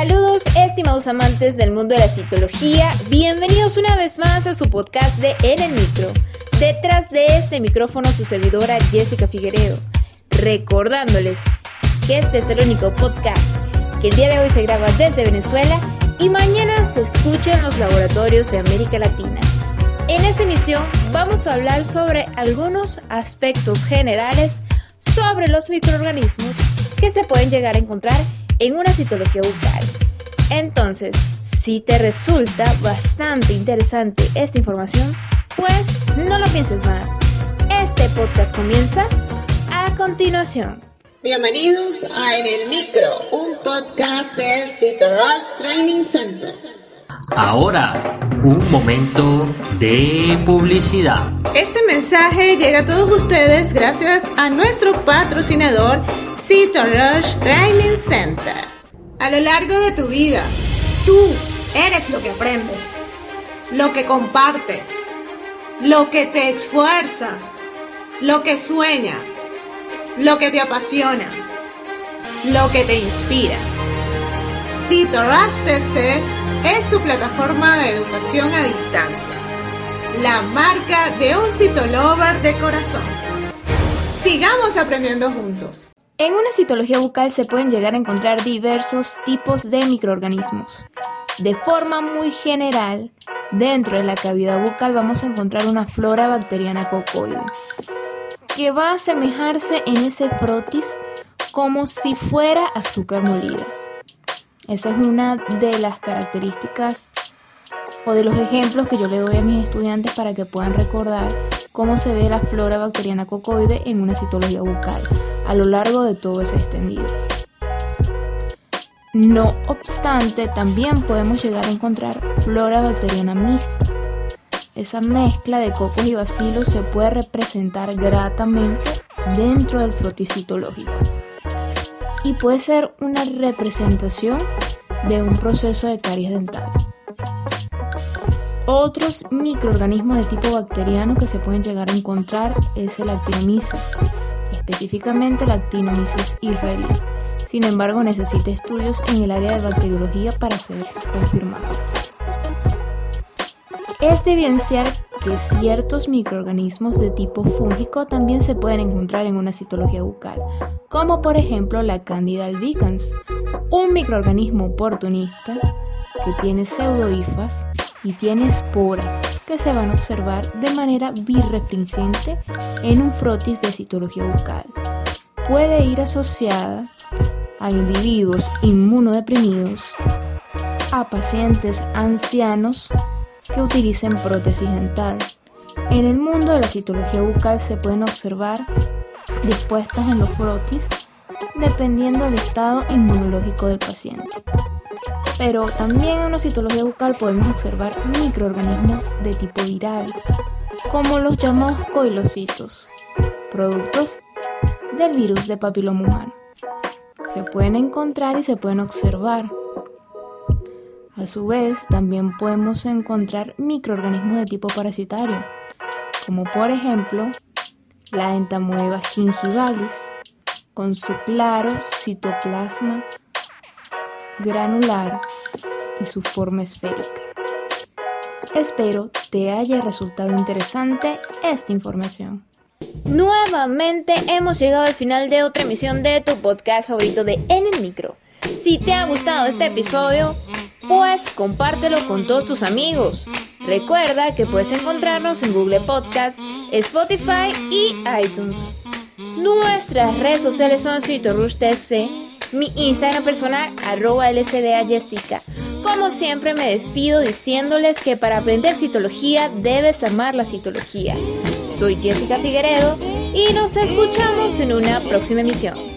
Saludos estimados amantes del mundo de la citología, bienvenidos una vez más a su podcast de En el Micro. Detrás de este micrófono su servidora Jessica Figueredo, recordándoles que este es el único podcast que el día de hoy se graba desde Venezuela y mañana se escucha en los laboratorios de América Latina. En esta emisión vamos a hablar sobre algunos aspectos generales sobre los microorganismos que se pueden llegar a encontrar en una citología bucal. Entonces, si te resulta bastante interesante esta información, pues no lo pienses más. Este podcast comienza a continuación. Bienvenidos a En el Micro, un podcast de CITORUSH Training Center. Ahora, un momento de publicidad. Este mensaje llega a todos ustedes gracias a nuestro patrocinador CITORUSH Training Center. A lo largo de tu vida, tú eres lo que aprendes, lo que compartes, lo que te esfuerzas, lo que sueñas, lo que te apasiona, lo que te inspira. CITORUSH TC es tu plataforma de educación a distancia, la marca de un citolover de corazón. Sigamos aprendiendo juntos. En una citología bucal se pueden llegar a encontrar diversos tipos de microorganismos. De forma muy general, dentro de la cavidad bucal vamos a encontrar una flora bacteriana cocoide, que va a asemejarse en ese frotis como si fuera azúcar molida. Esa es una de las características o de los ejemplos que yo le doy a mis estudiantes para que puedan recordar cómo se ve la flora bacteriana cocoide en una citología bucal a lo largo de todo ese extendido. No obstante, también podemos llegar a encontrar flora bacteriana mixta. Esa mezcla de cocos y bacilos se puede representar gratamente dentro del frotis citológico y puede ser una representación de un proceso de caries dental. Otros microorganismos de tipo bacteriano que se pueden llegar a encontrar es el Actinomyces, específicamente el Actinomyces israelí. Sin embargo, necesita estudios en el área de bacteriología para ser confirmado. Es de evidenciar que ciertos microorganismos de tipo fúngico también se pueden encontrar en una citología bucal, como por ejemplo la Candida albicans, un microorganismo oportunista que tiene pseudohifas y tiene esporas que se van a observar de manera birrefringente en un frotis de citología bucal. Puede ir asociada a individuos inmunodeprimidos, a pacientes ancianos que utilicen prótesis dental. En el mundo de la citología bucal se pueden observar dispuestas en los frotis dependiendo del estado inmunológico del paciente. Pero también en una citología bucal podemos observar microorganismos de tipo viral, como los llamados coilocitos, productos del virus de papiloma humano. Se pueden encontrar y se pueden observar. A su vez, también podemos encontrar microorganismos de tipo parasitario, como por ejemplo la entamoeba gingivalis, con su claro citoplasma granular y su forma esférica. Espero te haya resultado interesante esta información. Nuevamente hemos llegado al final de otra emisión de tu podcast favorito de En el Micro. Si te ha gustado este episodio, pues compártelo con todos tus amigos. Recuerda que puedes encontrarnos en Google Podcast, Spotify y iTunes. Nuestras redes sociales son CitoRushTC, mi Instagram personal, arroba LCDA Jessica. Como siempre me despido diciéndoles que para aprender citología debes amar la citología. Soy Jessica Figueredo y nos escuchamos en una próxima emisión.